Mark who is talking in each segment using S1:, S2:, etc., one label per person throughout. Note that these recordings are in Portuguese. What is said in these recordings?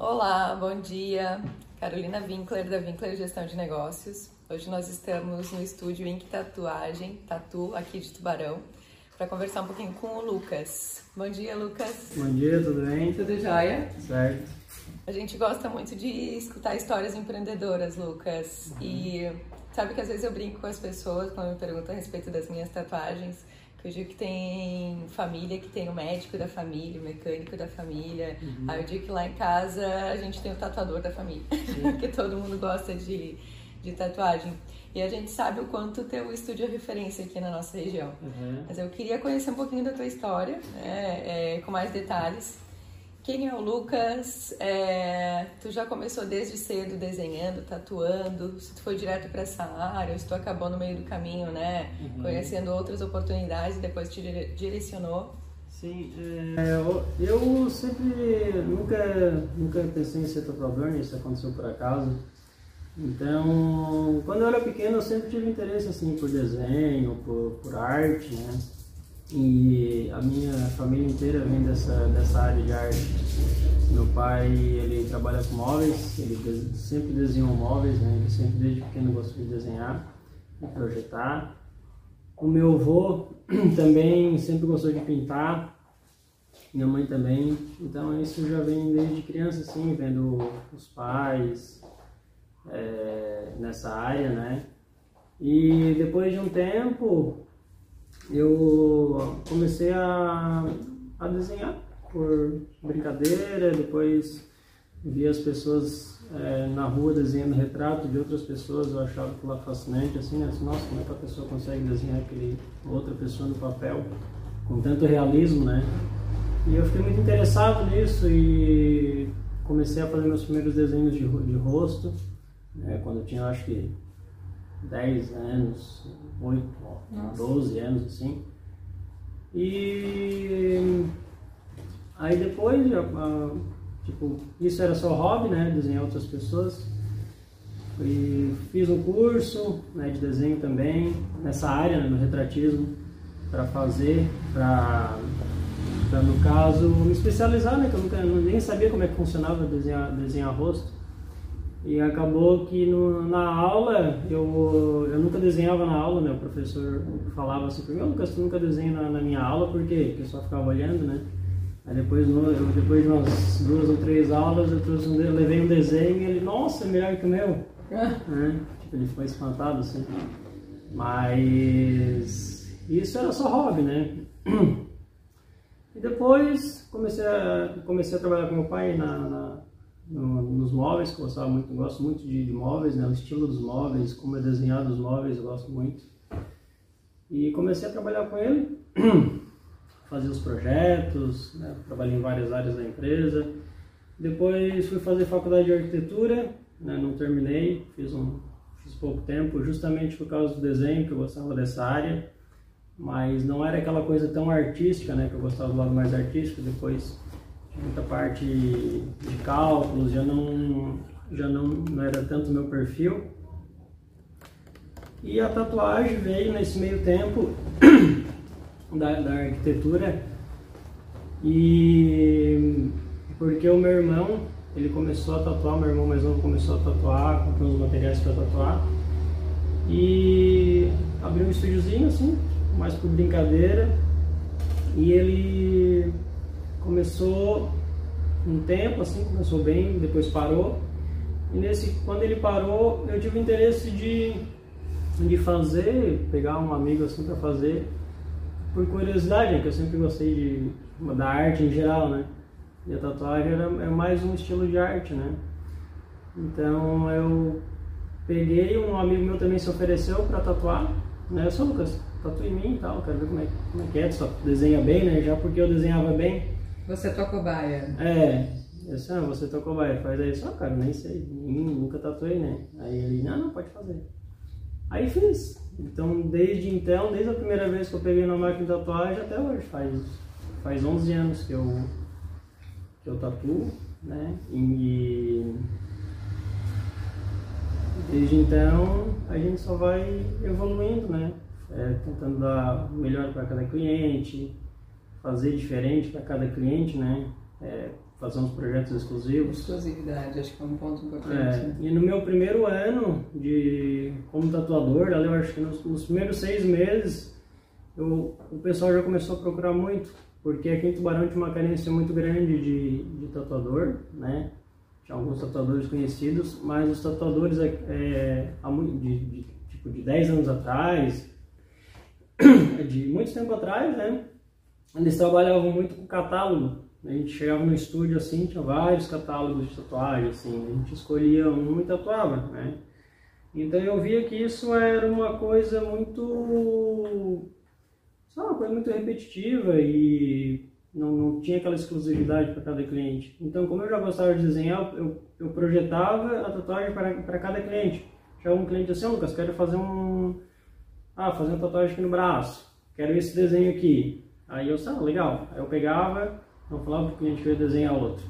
S1: Olá, bom dia. Carolina Winkler, da Winkler Gestão de Negócios. Hoje nós estamos no estúdio Ink Tatuagem, Tatu, aqui de Tubarão, para conversar um pouquinho com o Lucas. Bom dia, Lucas.
S2: Bom dia, tudo bem?
S1: Tudo jóia?
S2: Certo.
S1: A gente gosta muito de escutar histórias empreendedoras, Lucas. Uhum. E sabe que às vezes eu brinco com as pessoas quando me perguntam a respeito das minhas tatuagens eu digo que tem família que tem o médico da família, o mecânico da família. Uhum. Aí eu digo que lá em casa a gente tem o tatuador da família. Porque todo mundo gosta de, de tatuagem. E a gente sabe o quanto teu estúdio é referência aqui na nossa região. Uhum. Mas eu queria conhecer um pouquinho da tua história, né, é, com mais detalhes. Quem é o Lucas? É, tu já começou desde cedo desenhando, tatuando? Se tu foi direto para essa área, ou se tu acabou no meio do caminho, né? Uhum. Conhecendo outras oportunidades e depois te direcionou?
S2: Sim, é, eu, eu, sempre nunca, nunca pensei em ser tatuador, isso aconteceu por acaso. Então, quando eu era pequeno, eu sempre tive interesse assim por desenho, por, por arte, né? E a minha família inteira vem dessa, dessa área de arte. Meu pai, ele trabalha com móveis, ele sempre desenhou móveis, né? ele sempre desde pequeno gostou de desenhar e projetar. O meu avô também sempre gostou de pintar, minha mãe também, então isso já vem desde criança, assim, vendo os pais é, nessa área, né? E depois de um tempo, eu comecei a, a desenhar por brincadeira, depois vi as pessoas é, na rua desenhando retrato de outras pessoas, eu achava aquilo fascinante, assim, né? Nossa, como é que a pessoa consegue desenhar aquele outra pessoa no papel com tanto realismo, né? E eu fiquei muito interessado nisso e comecei a fazer meus primeiros desenhos de, de rosto, né? quando eu tinha, acho que 10 anos, 8, Nossa. 12 anos assim. E aí depois, tipo, isso era só hobby, né? Desenhar outras pessoas. E fiz um curso né, de desenho também, nessa área, né, no retratismo, para fazer, para no caso me especializar, né? Que eu nunca, nem sabia como é que funcionava desenhar, desenhar rosto. E acabou que no, na aula, eu, eu nunca desenhava na aula, né? O professor falava assim para mim, Lucas, tu nunca desenha na, na, minha aula, por quê? Porque eu só ficava olhando, né? Aí depois, no, eu, depois de umas duas ou três aulas, eu, trouxe um, eu levei um desenho e ele, nossa, é melhor que o meu. né? Tipo, ele ficou espantado, assim. Mas isso era só hobby, né? E depois comecei a, comecei a trabalhar com meu pai na, na no, nos móveis, que eu gostava muito, gosto muito de, de, móveis, né? o estilo dos móveis, como é desenhado os móveis, eu gosto muito. E comecei a trabalhar com ele, fazer os projetos, né? trabalhei em várias áreas da empresa. Depois fui fazer faculdade de arquitetura, né? não terminei, fiz, um, fiz pouco tempo, justamente por causa do desenho, que eu gostava dessa área, mas não era aquela coisa tão artística, né? que eu gostava do lado mais artístico, depois muita parte de cálculos, já não, já não, não era tanto meu perfil. E a tatuagem veio nesse meio tempo da, da arquitetura. E porque o meu irmão ele começou a tatuar, meu irmão mais novo começou a tatuar, comprou os materiais para tatuar. E abriu um estúdiozinho assim, mais por brincadeira. E ele começou um tempo, assim, começou bem, depois parou. E nesse, quando ele parou, eu tive interesse de, de fazer, pegar um amigo assim para fazer, por curiosidade, né, que eu sempre gostei de, da arte em geral, né? E a tatuagem era, é mais um estilo de arte, né? Então eu peguei, um amigo meu também se ofereceu para tatuar, né? Eu sou Lucas, tatua em mim e tal, quero ver como é, como é que é, só desenha bem, né? Já porque eu desenhava bem,
S1: você tua cobaia.
S2: É. Eu disse, ah, você tua cobaia, faz aí. Só, cara, nem sei, nunca tatuei, né? Aí ele, não, não, pode fazer. Aí fiz. Então, desde então, desde a primeira vez que eu peguei na máquina de tatuagem até hoje, faz, faz 11 anos que eu, que eu tatuo, né? E desde então, a gente só vai evoluindo, né? É, tentando dar melhor para cada cliente, fazer diferente para cada cliente, né? É, fazer uns projetos exclusivos.
S1: Exclusividade, acho que é um ponto importante.
S2: É, e no meu primeiro ano de como tatuador, ali eu acho que nos, nos primeiros seis meses, eu, o pessoal já começou a procurar muito, porque aqui em Tubarão tinha uma carência muito grande de, de tatuador, né? Tinha alguns tatuadores conhecidos, mas os tatuadores é, é, de, de, tipo, de 10 anos atrás, de muito tempo atrás, né? Eles trabalhavam muito com catálogo. A gente chegava no estúdio assim, tinha vários catálogos de tatuagem, assim, a gente escolhia um e tatuava, né? Então eu via que isso era uma coisa muito. Sabe, uma coisa muito repetitiva e não, não tinha aquela exclusividade para cada cliente. Então, como eu já gostava de desenhar, eu, eu projetava a tatuagem para cada cliente. Chegava um cliente assim, oh, Lucas, quero fazer um. Ah, fazer uma tatuagem aqui no braço, quero esse desenho aqui. Aí eu, ah, legal. Aí eu pegava, não falava para o cliente que eu ia desenhar outro.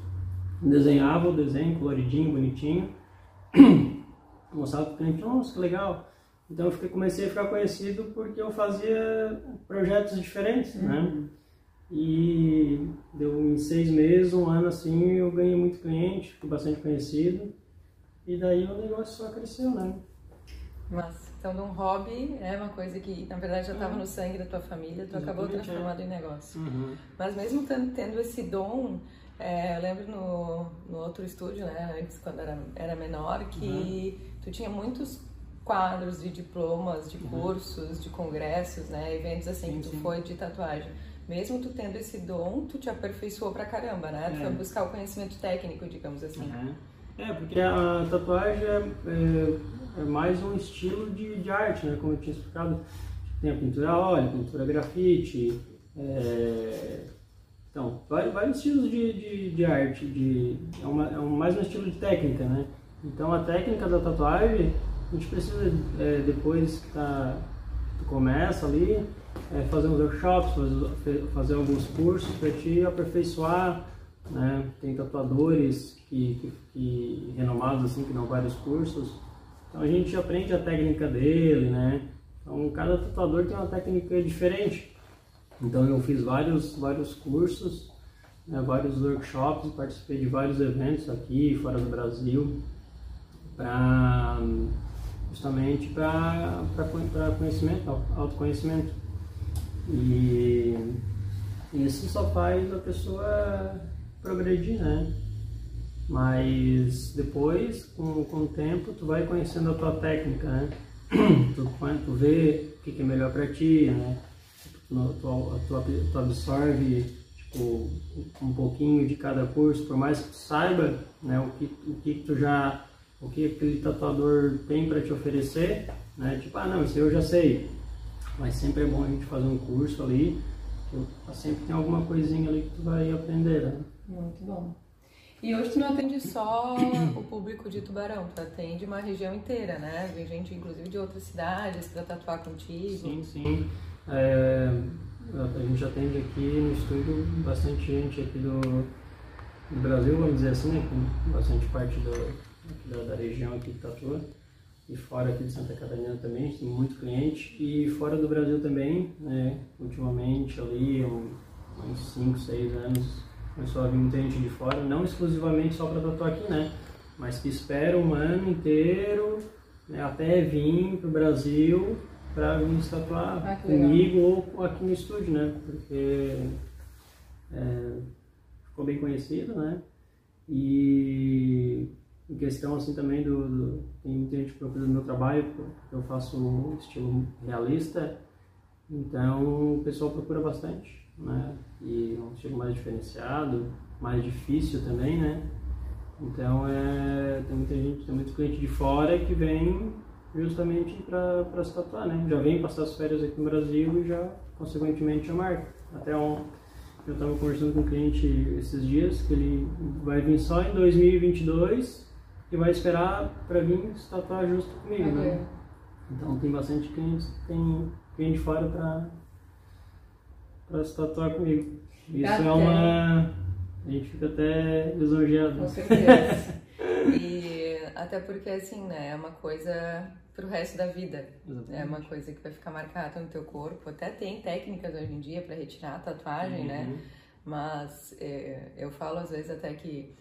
S2: Desenhava o desenho coloridinho, bonitinho. Mostrava para o cliente, nossa, que legal. Então eu fiquei, comecei a ficar conhecido porque eu fazia projetos diferentes, né? uhum. né? E deu em seis meses, um ano assim, eu ganhei muito cliente, fiquei bastante conhecido. E daí o negócio só cresceu, né?
S1: Mas, então, de um hobby é uma coisa que, na verdade, já estava uhum. no sangue da tua família, tu acabou é. transformando é. em negócio.
S2: Uhum.
S1: Mas mesmo tendo esse dom, é, eu lembro no, no outro estúdio, né, antes, quando era, era menor, que uhum. tu tinha muitos quadros de diplomas, de uhum. cursos, de congressos, né, eventos assim, sim, que tu sim. foi de tatuagem. Mesmo tu tendo esse dom, tu te aperfeiçoou pra caramba, né? Tu foi é. buscar o conhecimento técnico, digamos assim.
S2: Uhum. É, porque a tatuagem é, é, é, mais um estilo de, de arte, né? Como eu tinha explicado. Tem a pintura a óleo, pintura grafite, é... então, vários, vários estilos de, de, de arte, de, é, uma, é um, mais um estilo de técnica, né? Então a técnica da tatuagem, a gente precisa, é, depois que tá, tu começa ali, é, fazer uns workshops, fazer, fazer alguns cursos para te aperfeiçoar, né? Tem tatuadores que, que, que, renomados assim que dão vários cursos. Então a gente aprende a técnica dele, né? Então cada tatuador tem uma técnica diferente. Então eu fiz vários vários cursos, né? vários workshops, participei de vários eventos aqui fora do Brasil para justamente para conhecimento, autoconhecimento. E isso só faz a pessoa progredir, né? Mas depois, com, com o tempo, tu vai conhecendo a tua técnica, né? Tu, tu vê o que, é melhor para ti, né? Tu, tu, tu, tu absorve tipo, um pouquinho de cada curso, por mais que tu saiba né, o, que, o que tu já, o que aquele tatuador tem para te oferecer, né? Tipo, ah não, isso eu já sei. Mas sempre é bom a gente fazer um curso ali, sempre tem alguma coisinha ali que tu vai aprender, né?
S1: Muito bom. E hoje tu não atende só o público de Tubarão, tu atende uma região inteira, né? Vem gente, inclusive, de outras cidades para tatuar contigo.
S2: Sim, sim. É, a gente atende aqui no estúdio bastante gente aqui do, do Brasil, vamos dizer assim, né? Com bastante parte do, da, da região aqui que tatua. E fora aqui de Santa Catarina também, tem muito cliente. E fora do Brasil também, né? Ultimamente ali, uns 5, 6 anos, Começou a vir muita gente de fora, não exclusivamente só para tatuar aqui, né? Mas que espera um ano inteiro né, até vir para o Brasil para vir se tatuar ah, comigo ou aqui no estúdio, né? Porque é, ficou bem conhecido, né? E em questão assim também do, do tem muita gente que procura do meu trabalho, porque eu faço um estilo realista, então o pessoal procura bastante né? E é um estilo mais diferenciado, mais difícil também, né? Então é, tem muita gente, tem muito cliente de fora que vem justamente para se tatuar, né? Já vem passar as férias aqui no Brasil e já, consequentemente, já marca. Até um, eu estava conversando com um cliente esses dias que ele vai vir só em 2022 e vai esperar para vir se tatuar justo comigo, né? Então tem bastante clientes que tem cliente de fora para para se tatuar comigo. Isso até. é uma. A gente fica até lisonjeado.
S1: Com certeza. e até porque, assim, né, é uma coisa pro resto da vida. Exatamente. É uma coisa que vai ficar marcada no teu corpo. Até tem técnicas hoje em dia para retirar a tatuagem, né? uhum. né? mas é, eu falo às vezes até que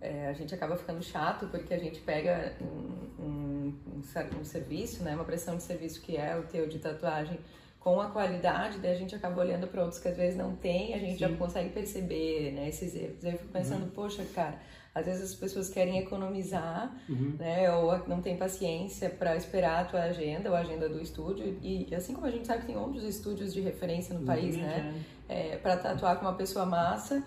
S1: é, a gente acaba ficando chato porque a gente pega um, um, um, um, serviço, né, uma pressão de serviço que é o teu de tatuagem com a qualidade, daí a gente acaba olhando para outros que às vezes não tem, a gente Sim. já consegue perceber né, esses erros. Aí eu fico pensando, uhum. poxa, cara, às vezes as pessoas querem economizar, uhum. né, ou não tem paciência para esperar a tua agenda ou a agenda do estúdio. E assim como a gente sabe que tem outros estúdios de referência no uhum. país, né, é, para tatuar com uma pessoa massa,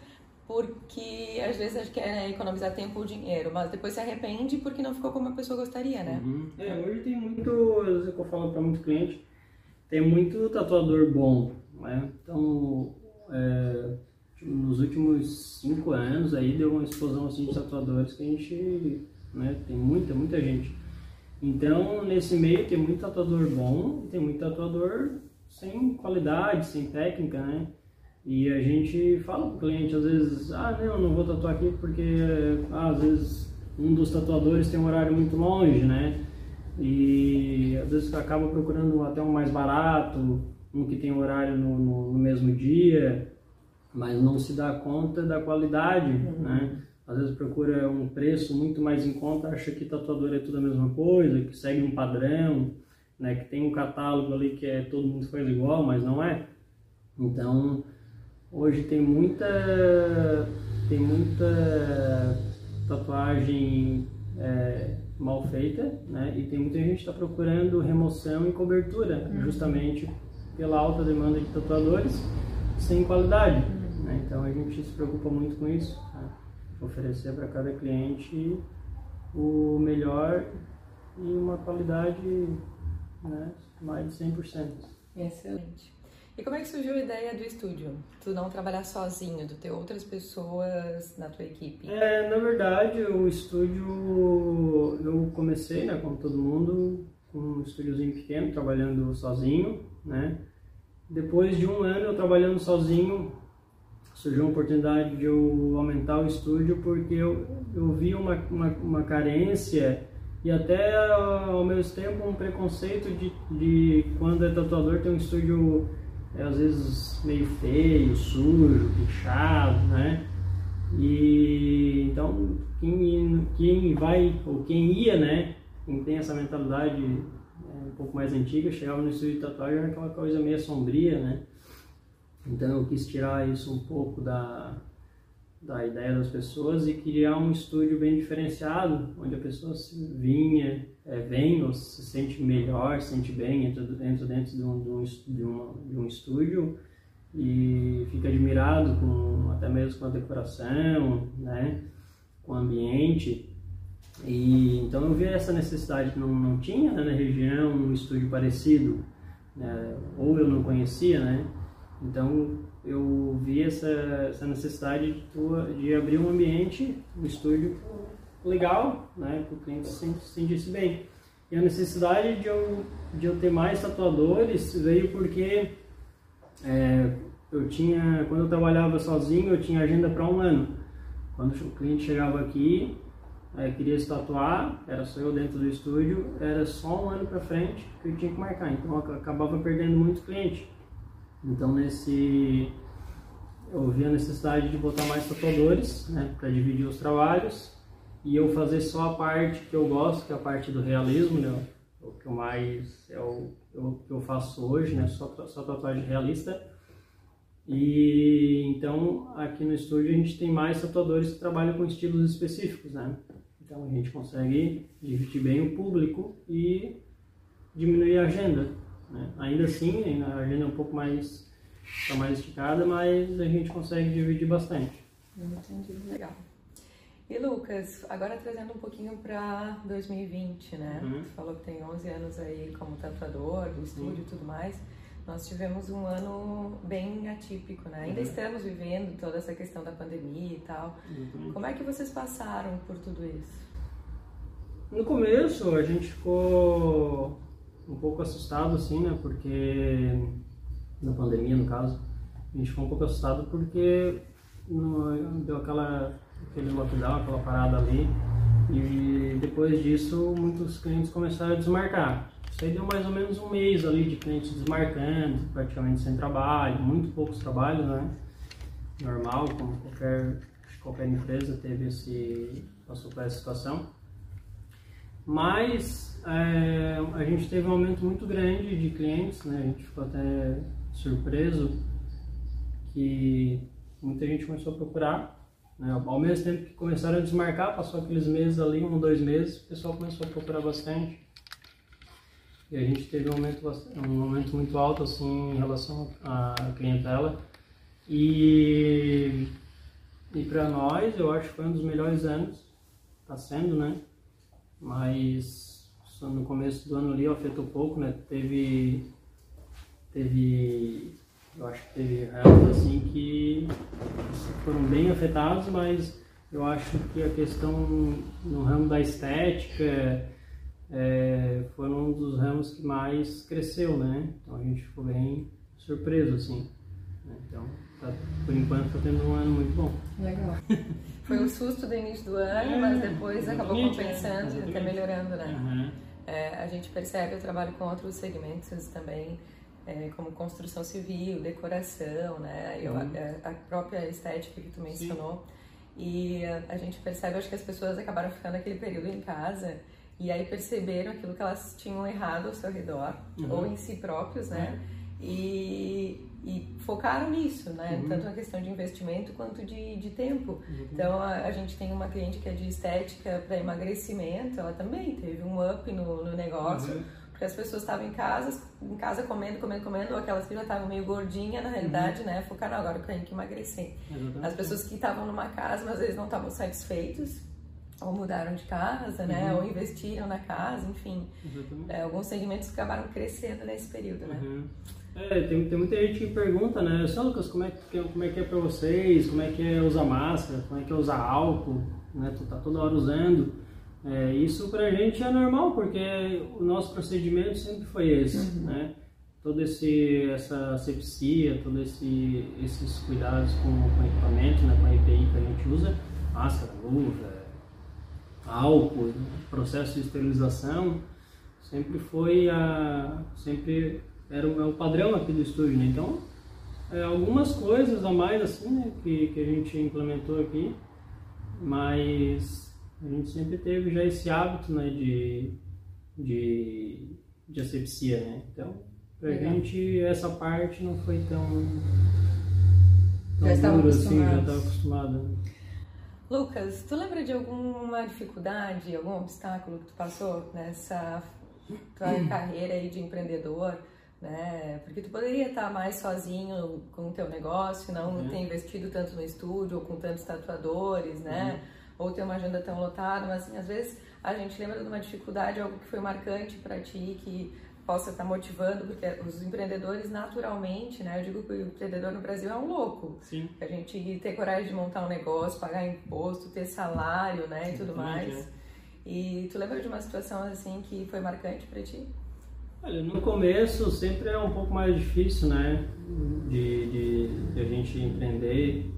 S1: porque às vezes a gente quer né, economizar tempo ou dinheiro, mas depois se arrepende porque não ficou como a pessoa gostaria, né?
S2: Uhum. É, hoje tem muito, eu falo para muito cliente, tem muito tatuador bom, né? Então, é, nos últimos cinco anos aí deu uma explosão assim de tatuadores que a gente, né? Tem muita, muita gente. Então, nesse meio tem muito tatuador bom, tem muito tatuador sem qualidade, sem técnica, né? E a gente fala pro cliente às vezes, ah, não, não vou tatuar aqui porque ah, às vezes um dos tatuadores tem um horário muito longe, né? E às vezes acaba procurando até um mais barato, um que tem horário no, no, no mesmo dia, mas não se dá conta da qualidade, uhum. né? Às vezes procura um preço muito mais em conta, acha que tatuador é tudo a mesma coisa, que segue um padrão, né? Que tem um catálogo ali que é todo mundo faz igual, mas não é. Então, hoje tem muita tem muita tatuagem é, mal feita, né? E tem muita gente que está procurando remoção e cobertura, uhum. justamente pela alta demanda de tatuadores sem qualidade. Uhum. Né? Então a gente se preocupa muito com isso, né? oferecer para cada cliente o melhor e uma qualidade né, mais de 100%.
S1: Excelente. E como é que surgiu a ideia do estúdio? Tu não trabalhar sozinho, tu ter outras pessoas na tua equipe?
S2: É, na verdade, o estúdio eu comecei, né, como todo mundo, com um estúdiozinho pequeno, trabalhando sozinho, né? Depois de um ano eu trabalhando sozinho, surgiu a oportunidade de eu aumentar o estúdio porque eu, eu vi uma, uma, uma carência e até ao mesmo tempo um preconceito de, de quando é tatuador tem um estúdio é às vezes meio feio, sujo, pichado, né? E então quem, quem vai ou quem ia, né? Quem tem essa mentalidade é, um pouco mais antiga, chegava no estúdio de tatuagem era aquela coisa meio sombria, né? Então eu quis tirar isso um pouco da, da ideia das pessoas e criar um estúdio bem diferenciado, onde a pessoa vinha, é, vem ou se sente melhor, se sente bem, entra, entra dentro de um, de, um, de, uma, de um estúdio e fica admirado com até mesmo com a decoração, né, com o ambiente. E então eu vi essa necessidade que não, não tinha né, na região um estúdio parecido, né, ou eu não conhecia, né? Então eu vi essa, essa necessidade de, tua, de abrir um ambiente, um estúdio legal, né, para o cliente se sentisse bem. E a necessidade de eu, de eu ter mais tatuadores veio porque é, eu tinha, quando eu trabalhava sozinho, eu tinha agenda para um ano. Quando o cliente chegava aqui, é, queria se tatuar, era só eu dentro do estúdio, era só um ano para frente que eu tinha que marcar. Então eu acabava perdendo muito cliente. Então nesse eu vi a necessidade de botar mais tatuadores, né, para dividir os trabalhos e eu fazer só a parte que eu gosto, que é a parte do realismo, né, o que eu mais é o, o que eu faço hoje, né, só, só tatuagem realista. E então aqui no estúdio a gente tem mais tatuadores que trabalham com estilos específicos, né? Então a gente consegue dividir bem o público e diminuir a agenda. Né? Ainda assim, a agenda é um pouco mais, tá mais esticada, mas a gente consegue dividir bastante.
S1: Entendi, legal. E Lucas, agora trazendo um pouquinho para 2020, né? Uhum. Tu falou que tem 11 anos aí como tatuador, do estúdio e tudo mais. Nós tivemos um ano bem atípico, né? Ainda uhum. estamos vivendo toda essa questão da pandemia e tal. Como é que vocês passaram por tudo isso?
S2: No começo a gente ficou um pouco assustado, assim, né? Porque, na pandemia, no caso, a gente ficou um pouco assustado porque no, deu aquela, aquele lockdown, aquela parada ali. E depois disso, muitos clientes começaram a desmarcar. Isso aí deu mais ou menos um mês ali de clientes desmarcando, praticamente sem trabalho, muito poucos trabalhos, né? normal, como qualquer, qualquer empresa teve esse, passou por essa situação. Mas é, a gente teve um aumento muito grande de clientes, né? a gente ficou até surpreso que muita gente começou a procurar. Né? Ao mesmo tempo que começaram a desmarcar, passou aqueles meses ali, um, dois meses, o pessoal começou a procurar bastante. E a gente teve um aumento, um aumento muito alto assim, em relação à clientela. E, e para nós, eu acho que foi um dos melhores anos, está sendo, né? Mas no começo do ano ali afetou pouco, né? Teve, teve, eu acho que teve ramos assim que foram bem afetados, mas eu acho que a questão no ramo da estética é, foi um dos ramos que mais cresceu, né? Então a gente ficou bem surpreso, assim. Né? Então, tá, por enquanto, está tendo um ano muito bom.
S1: Legal. Foi um susto do início do ano, é, mas depois acabou compensando e até melhorando, né? Uhum. É, a gente percebe, eu trabalho com outros segmentos também, é, como construção civil, decoração, né? Eu, uhum. a, a, própria estética que tu mencionou. Sim. E a, a gente percebe, acho que as pessoas acabaram ficando aquele período em casa e aí perceberam aquilo que elas tinham errado ao seu redor, uhum. ou em si próprios, né? E, e focaram nisso, né? Uhum. Tanto na questão de investimento quanto de, de tempo. Uhum. Então a, a, gente tem uma cliente que é de estética para emagrecimento, ela também teve um up no, no negócio. Uhum. Porque as pessoas estavam em casa, em casa comendo, comendo, comendo, ou aquelas que já estavam meio gordinha, na realidade, uhum. né? Focaram agora eu tenho que emagrecer. As pessoas que estavam numa casa, mas vezes não estavam satisfeitos, ou mudaram de casa, né? Uhum. Ou investiram na casa, enfim. É, alguns segmentos acabaram crescendo nesse período, né?
S2: É, tem, tem muita gente que pergunta, né? Só Lucas, como é que, como é, que é pra vocês? Como é que é usar máscara? Como é que é usar álcool? Né? Tu tá toda hora usando. É, isso pra gente é normal, porque o nosso procedimento sempre foi esse, uhum. né? Todo esse, essa asepsia, todos esse, esses cuidados com, com equipamento, né? Com a EPI que a gente usa, máscara, luva, álcool, processo de esterilização, sempre foi a. sempre era o, é o padrão aqui do estúdio, né? Então, é, algumas coisas a mais assim, né, que, que a gente implementou aqui, mas a gente sempre teve já esse hábito, né, de, de, de asepsia, né? Então, pra Legal. gente essa parte não foi tão,
S1: tão já dura assim,
S2: já estava acostumado. Né?
S1: Lucas, tu lembra de alguma dificuldade, algum obstáculo que tu passou nessa tua carreira aí de empreendedor, né? Porque tu poderia estar mais sozinho com o teu negócio, não uhum. ter investido tanto no estúdio ou com tantos tatuadores, né? Uhum. Ou ter uma agenda tão lotada, mas assim, às vezes a gente lembra de uma dificuldade, algo que foi marcante para ti, que possa estar motivando, porque os empreendedores naturalmente, né? Eu digo que o empreendedor no Brasil é um louco.
S2: Sim.
S1: A gente ter coragem de montar um negócio, pagar imposto, ter salário, né? E tudo mais. É. E tu lembra de uma situação assim que foi marcante para ti?
S2: Olha, no começo sempre é um pouco mais difícil, né? De, de, de a gente empreender,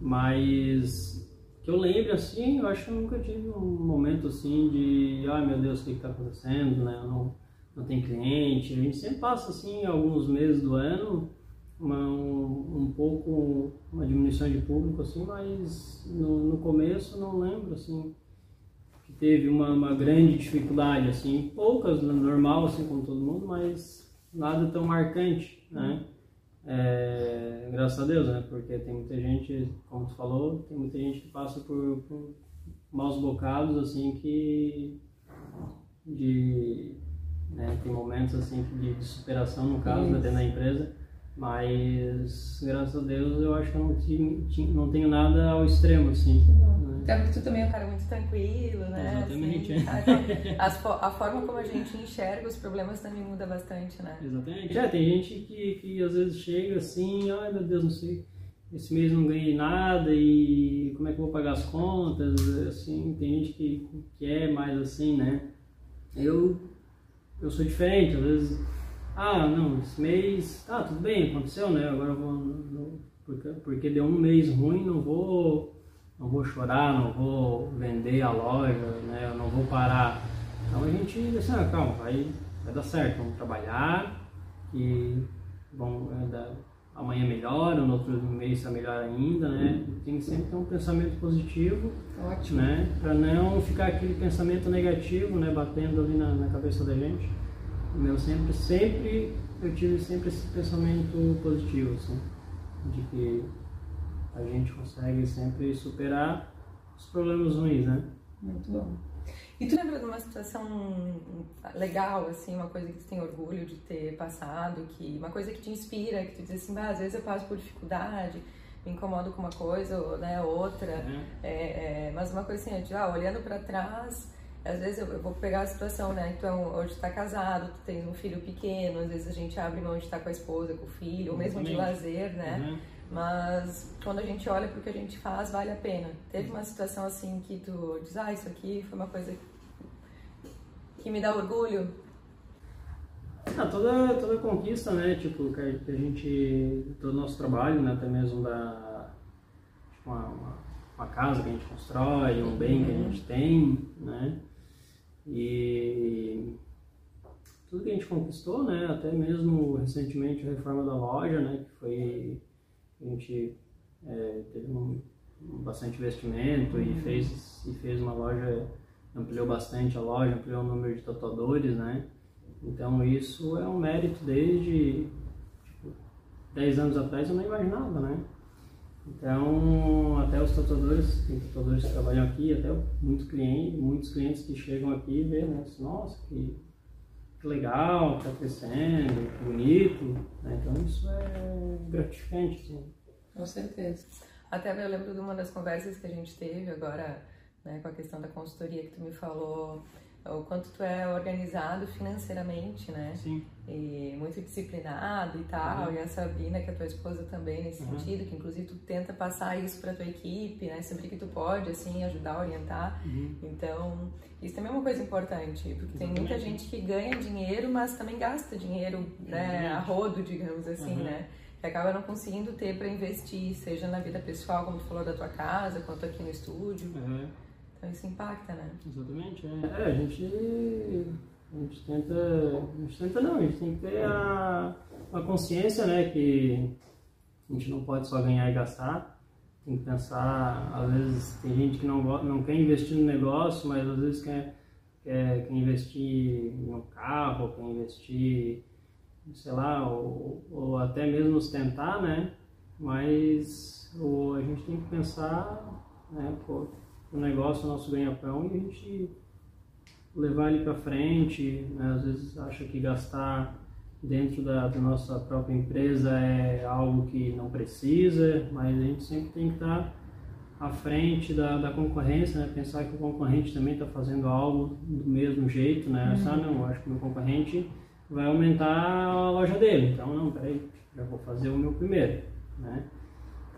S2: mas que eu lembro assim, eu acho que eu nunca tive um momento assim de, ai meu Deus, o que está acontecendo, né? Não, não tem cliente. A gente sempre passa assim alguns meses do ano uma, um, um pouco uma diminuição de público assim, mas no, no começo não lembro assim teve uma, uma grande dificuldade assim, poucas normal assim como todo mundo, mas nada tão marcante, né? É, graças a Deus, né? Porque tem muita gente, como tu falou, tem muita gente que passa por, por maus bocados assim que de né? Tem momentos assim de, de superação, no caso, dentro da empresa, mas graças a Deus eu acho que eu não, tinha, não tenho nada ao extremo, assim.
S1: Né? Até porque tu também é um cara muito tranquilo, né?
S2: Exatamente.
S1: Assim, a, a, forma como a gente enxerga os problemas também muda bastante, né?
S2: Exatamente. É, tem gente que, que às vezes chega assim, ai meu Deus, não sei, esse mês não ganhei nada e como é que eu vou pagar as contas? Assim, tem gente que, que é mais assim, né? Eu eu sou diferente, às vezes, ah, não, esse mês, tá, tudo bem, aconteceu, né? Agora eu vou, não, porque, porque deu um mês ruim, não vou, não vou chorar, não vou vender a loja, né? Eu não vou parar. Então a gente assim, ah, calma, vai, vai dar certo, vamos trabalhar e bom, é, amanhã melhora, no outro mês está melhor ainda, né? Tem que sempre ter um pensamento positivo,
S1: Ótimo.
S2: né? Para não ficar aquele pensamento negativo, né? Batendo ali na, na cabeça da gente. Eu sempre, sempre, eu tive sempre esse pensamento positivo, assim, de que a gente consegue sempre superar os problemas ruins, né?
S1: Muito bom. E tu lembra de uma situação legal, assim, uma coisa que tu tem orgulho de ter passado, que uma coisa que te inspira, que tu diz assim, às vezes eu passo por dificuldade, me incomodo com uma coisa, ou né, outra,
S2: Uhum.
S1: é, é, mas uma coisa assim, de, ah, olhando para trás, às vezes eu, eu vou pegar a situação, né, então hoje tu tá casado, tu tens um filho pequeno, às vezes a gente abre mão de estar com a esposa, com o filho, ou mesmo de lazer, né,
S2: Uhum.
S1: mas quando a gente olha pro que a gente faz, vale a pena. Teve uma situação assim que tu diz, ah, isso aqui foi uma coisa que me dá orgulho.
S2: Ah, toda, toda conquista, né? Tipo, que a que a gente. Todo o nosso trabalho, né? Até mesmo da. Tipo, uma, uma, uma casa que a gente constrói, um bem que a gente tem, né? E. Tudo que a gente conquistou, né? Até mesmo recentemente a reforma da loja, né? Que foi. A gente é, teve um, bastante investimento e fez, e fez uma loja. Ampliou bastante a loja, ampliou o número de tatuadores, né? Então isso é um mérito desde tipo, 10 anos atrás eu não imaginava, né? Então até os tatuadores, tem tatuadores que trabalham aqui, até muitos clientes, muitos clientes que chegam aqui e veem, né? assim, Nossa, que, que legal, tá crescendo, que bonito. Né? Então isso é gratificante, assim.
S1: Com certeza. Até eu lembro de uma das conversas que a gente teve agora, né, com a questão da consultoria que tu me falou, o quanto tu é organizado financeiramente, né?
S2: Sim.
S1: E muito disciplinado e tal.
S2: Uhum.
S1: E a Sabrina, que é tua esposa também nesse
S2: Uhum.
S1: sentido, que inclusive tu tenta passar isso pra tua equipe, né? Sempre que tu pode, assim, ajudar, orientar.
S2: Uhum.
S1: Então, isso também é uma coisa importante, porque tem muita
S2: Exatamente.
S1: gente que ganha dinheiro, mas também gasta dinheiro, né,
S2: Exatamente.
S1: a rodo, digamos assim,
S2: Uhum.
S1: né? Que acaba não conseguindo ter para investir, seja na vida pessoal, como tu falou da tua casa, quanto aqui no estúdio.
S2: É.
S1: Então isso impacta, né?
S2: Exatamente, é. É, a gente, a gente tenta, a gente tenta não, a gente tem que ter a, a consciência, né, que a gente não pode só ganhar e gastar, tem que pensar, às vezes tem gente que não, não quer investir no negócio, mas às vezes quer, quer, quer investir em um carro, quer investir, sei lá, ou, ou até mesmo sustentar, né, mas o, a gente tem que pensar, né, pô, o negócio, o nosso ganha-pão e a gente levar ele para frente. Né? Às vezes acha que gastar dentro da, da nossa própria empresa é algo que não precisa, mas a gente sempre tem que estar à frente da, da concorrência, né? pensar que o concorrente também está fazendo algo do mesmo jeito, né? Ah, não, eu acho que o meu concorrente vai aumentar a loja dele, então não, peraí, já vou fazer o meu primeiro, né?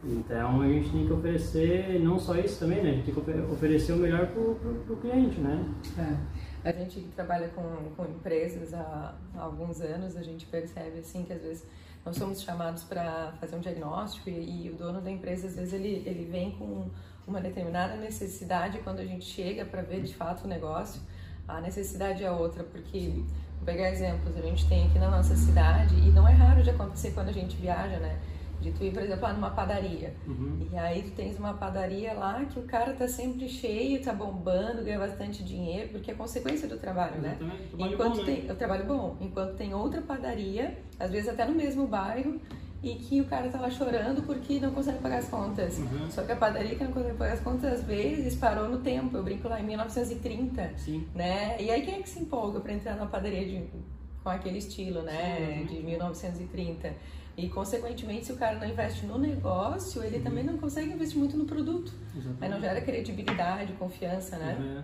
S2: Então a gente tem que oferecer não só isso também, né? A gente tem que ofe- oferecer o melhor pro, pro cliente, né?
S1: A gente que trabalha com, com empresas há, há alguns anos, a gente percebe assim que às vezes nós somos chamados para fazer um diagnóstico e, e o dono da empresa às vezes ele, ele vem com uma determinada necessidade quando a gente chega para ver de fato o negócio, a necessidade é outra, porque vou pegar exemplos, a gente tem aqui na nossa cidade e não é raro de acontecer quando a gente viaja, né? De tu ir, por exemplo, lá numa padaria.
S2: Uhum.
S1: E aí tu tens uma padaria lá que o cara tá sempre cheio, tá bombando, ganha bastante dinheiro, porque é consequência do trabalho, né?
S2: Exatamente, trabalho
S1: Enquanto
S2: bom, né?
S1: tem, o trabalho bom, enquanto tem outra padaria, às vezes até no mesmo bairro, e que o cara tá lá chorando porque não consegue pagar as contas.
S2: Uhum.
S1: Só que a padaria que não consegue pagar as contas, às vezes, parou no tempo. Eu brinco lá em 1930,
S2: Sim.
S1: né? E aí quem é que se empolga para entrar na padaria de, com aquele estilo, né?
S2: Sim,
S1: De 1930. E, consequentemente, se o cara não investe no negócio, ele também não consegue investir muito no produto.
S2: Exatamente.
S1: Aí não gera credibilidade, confiança, né?
S2: Uhum.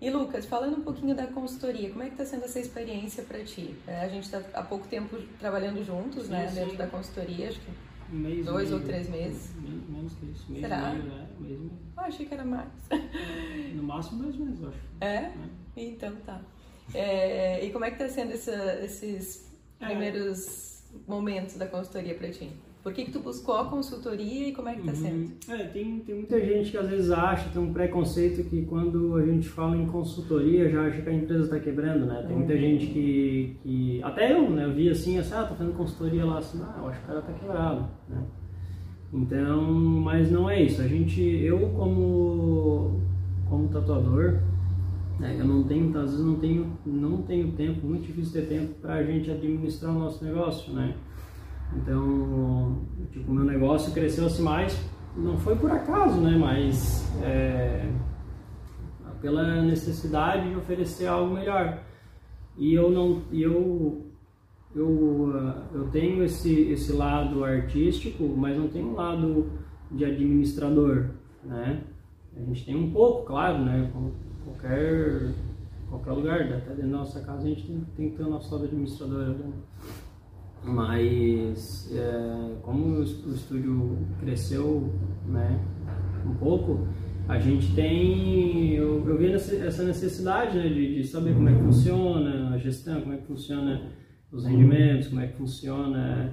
S1: E, Lucas, falando um pouquinho da consultoria, como é que está sendo essa experiência para ti? É, a gente está há pouco tempo trabalhando juntos,
S2: Sim,
S1: né?
S2: sim.
S1: Dentro da consultoria, acho que...
S2: Um mês
S1: Dois
S2: e
S1: ou
S2: meio.
S1: três meses?
S2: Men- Menos que isso. Mês
S1: Será?
S2: meio, né? Mês e meio.
S1: Ah, achei que era mais.
S2: No máximo dois meses, eu acho.
S1: É?
S2: né?
S1: Então tá. É, e como é que está sendo essa- esses
S2: É.
S1: primeiros momentos da consultoria para ti? Por que, que tu buscou a consultoria e como é que tá sendo?
S2: Uhum. É, tem, tem muita gente que às vezes acha, tem um preconceito que quando a gente fala em consultoria já acha que a empresa está quebrando, né? Tem muita uhum. gente que, que. Até eu, né? Eu vi assim, assim, ah, tô fazendo consultoria lá assim, ah, eu acho que o cara tá quebrado, né? Então, mas não é isso. A gente, eu como, como tatuador, né, eu não tenho, às vezes não tenho, não tenho tempo, muito difícil ter tempo para a gente administrar o nosso negócio, né? Então, tipo, meu negócio cresceu assim mais, não foi por acaso, né? Mas é, pela necessidade de oferecer algo melhor. E eu não, eu eu, ah, eu tenho esse, esse lado artístico, mas não tenho um lado de administrador, né? A gente tem um pouco, claro, né? Qualquer, qualquer lugar, até dentro da nossa casa a gente tem, tem que ter o nosso lado administrador. Né? Mas é, como o estúdio cresceu né, um pouco, a gente tem. Eu, eu vi essa necessidade né, de, de saber como é que funciona a gestão, como é que funciona os rendimentos, como é que funciona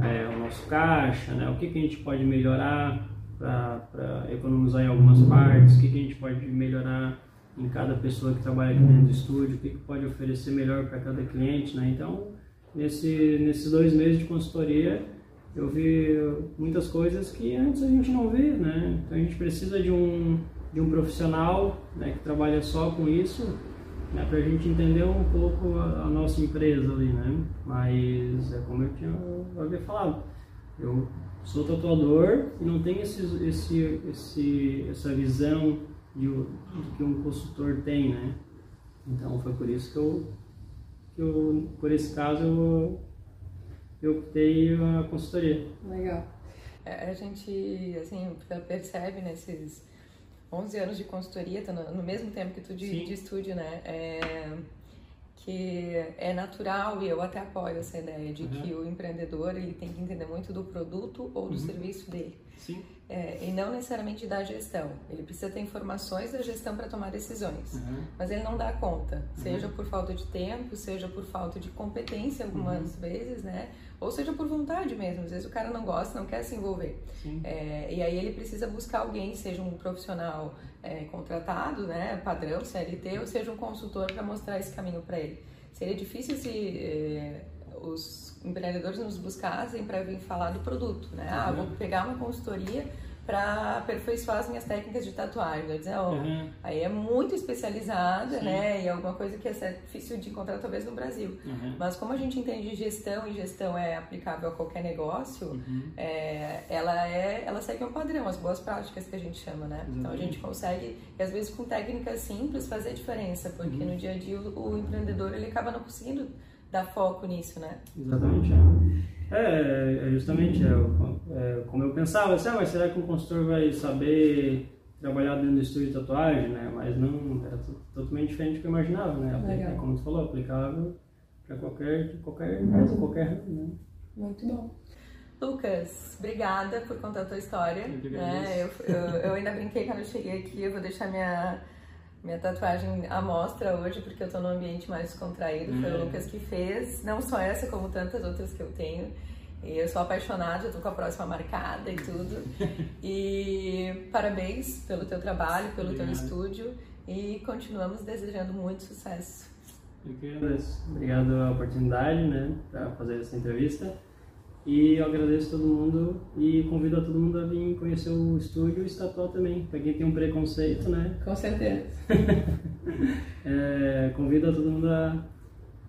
S2: é, o nosso caixa, né? o que, que a gente pode melhorar para economizar em algumas partes, o que, que a gente pode melhorar em cada pessoa que trabalha aqui dentro do estúdio, o que, que pode oferecer melhor para cada cliente. Né? Então, nesse, nesses dois meses de consultoria, eu vi muitas coisas que antes a gente não vê. Né? Então, a gente precisa de um, de um profissional né, que trabalha só com isso né, para a gente entender um pouco a, a, nossa empresa ali, né? Mas é como eu tinha havia falado, eu sou tatuador e não tenho esse, esse, esse, essa visão de, de que um consultor tem, né? Então foi por isso que eu, que eu por esse caso eu, eu optei a consultoria.
S1: Legal. É, a gente assim percebe nesses 11 anos de consultoria, no, no mesmo tempo que tu de, de estúdio, né? É, que é natural e eu até apoio essa ideia de uhum. que o empreendedor ele tem que entender muito do produto ou do uhum. serviço dele.
S2: Sim.
S1: É, e não necessariamente da gestão. Ele precisa ter informações da gestão para tomar decisões, uhum. mas ele não dá conta, uhum. seja por falta de tempo, seja por falta de competência algumas uhum. vezes, né? Ou seja por vontade mesmo. Às vezes o cara não gosta, não quer se envolver. É, e aí ele precisa buscar alguém, seja um profissional é, contratado, né, padrão, CLT, ou seja um consultor para mostrar esse caminho para ele. Seria difícil se é, os empreendedores nos buscassem para vir falar do produto, né? Ah, vou pegar uma consultoria para aperfeiçoar as minhas técnicas de tatuagem. Eu dizer, oh, uhum. aí é muito especializada, Sim. né? E é alguma coisa que é difícil de encontrar talvez no Brasil. Uhum. Mas como a gente entende gestão e gestão é aplicável a qualquer negócio, uhum. é, ela é, ela segue um padrão, as boas práticas que a gente chama, né? Então a gente consegue, e às vezes com técnicas simples, fazer diferença, porque uhum. no dia a dia o, o empreendedor ele acaba não conseguindo dar foco nisso, né?
S2: Exatamente. É, é justamente é, é, como eu pensava, assim, ah, mas será que um consultor vai saber trabalhar dentro do estúdio de tatuagem, né? Mas não, era totalmente diferente do que eu imaginava, né? Legal. Como você falou, aplicável para qualquer, qualquer empresa, qualquer, né?
S1: Muito bom. Lucas, obrigada por contar a tua história. Eu, né? eu, eu, eu ainda brinquei quando eu cheguei aqui, eu vou deixar minha minha tatuagem à mostra hoje, porque eu tô num ambiente mais descontraído. Foi o hum. Lucas que fez, não só essa, como tantas outras que eu tenho. E eu sou apaixonada, já tô com a próxima marcada e tudo. e parabéns pelo teu trabalho, pelo Obrigado. teu estúdio. E continuamos desejando muito sucesso.
S2: Eu que agradeço. Obrigado a oportunidade, né, para fazer essa entrevista. E eu agradeço todo mundo e convido a todo mundo a vir conhecer o estúdio e o Estatual também, para quem tem um preconceito, né?
S1: Com certeza.
S2: é, convido a todo mundo a,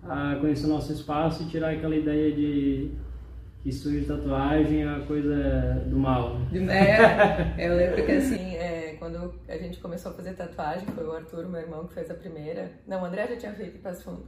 S2: a conhecer o nosso espaço e tirar aquela ideia de que estúdio de tatuagem é uma coisa do mal.
S1: É, eu lembro que assim, é, quando a gente começou a fazer tatuagem, foi o Arthur, meu irmão, que fez a primeira. Não, o André já tinha feito para Fundo.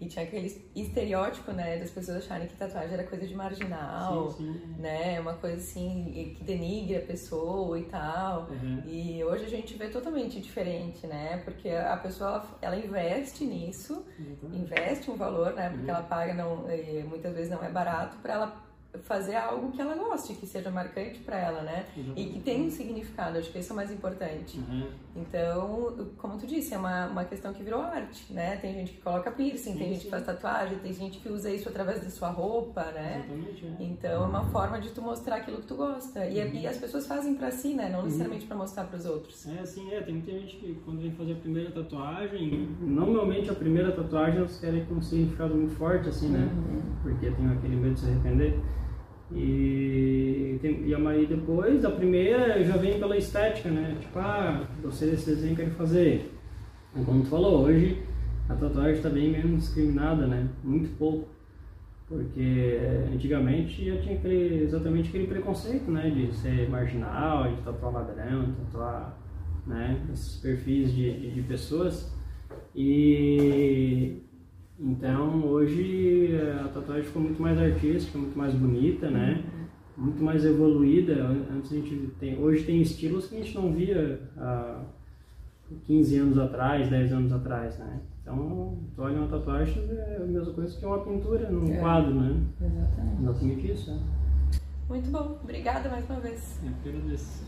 S1: E tinha aquele estereótipo, né, das pessoas acharem que tatuagem era coisa de marginal, sim, sim. né, uma coisa assim que denigre a pessoa e tal. Uhum. E hoje a gente vê totalmente diferente, né, porque a pessoa ela investe nisso, uhum. investe um valor, né, porque uhum. ela paga não, muitas vezes não é barato para ela fazer algo que ela goste, que seja marcante para ela, né? E que tenha um significado, acho que isso é o mais importante.
S2: Uhum.
S1: Então, como tu disse, é uma, uma questão que virou arte, né? Tem gente que coloca piercing,
S2: Sim,
S1: tem gente
S2: sim.
S1: que faz tatuagem, tem gente que usa isso através da sua roupa, né?
S2: Exatamente. é.
S1: Então, é uma forma de tu mostrar aquilo que tu gosta. E, e as pessoas fazem pra si, né? Não necessariamente pra mostrar pros outros.
S2: É assim, é, tem muita gente que quando vem fazer a primeira tatuagem, normalmente a primeira tatuagem eles querem com um significado muito forte, assim, né? Porque tem aquele medo de se arrepender. E, e Maria depois, a primeira já vem pela estética, né? Tipo, ah, gostei desse desenho, quero fazer. E como tu falou, hoje a tatuagem está bem menos discriminada, né? Muito pouco. Porque antigamente já tinha aquele, exatamente aquele preconceito, né? De ser marginal, de tatuar ladrão, de tatuar né? esses perfis de, de, de pessoas. E então hoje a tatuagem ficou muito mais artística, muito mais bonita, né? Muito mais evoluída. Antes a gente tem, hoje tem estilos que a gente não via há 15 anos atrás, 10 anos atrás, né? Então, tu olha uma tatuagem é a mesma coisa que uma pintura num
S1: É.
S2: quadro, né?
S1: Exatamente.
S2: Exatamente isso, né?
S1: Muito bom. Obrigada mais uma vez.
S2: É, apenas isso.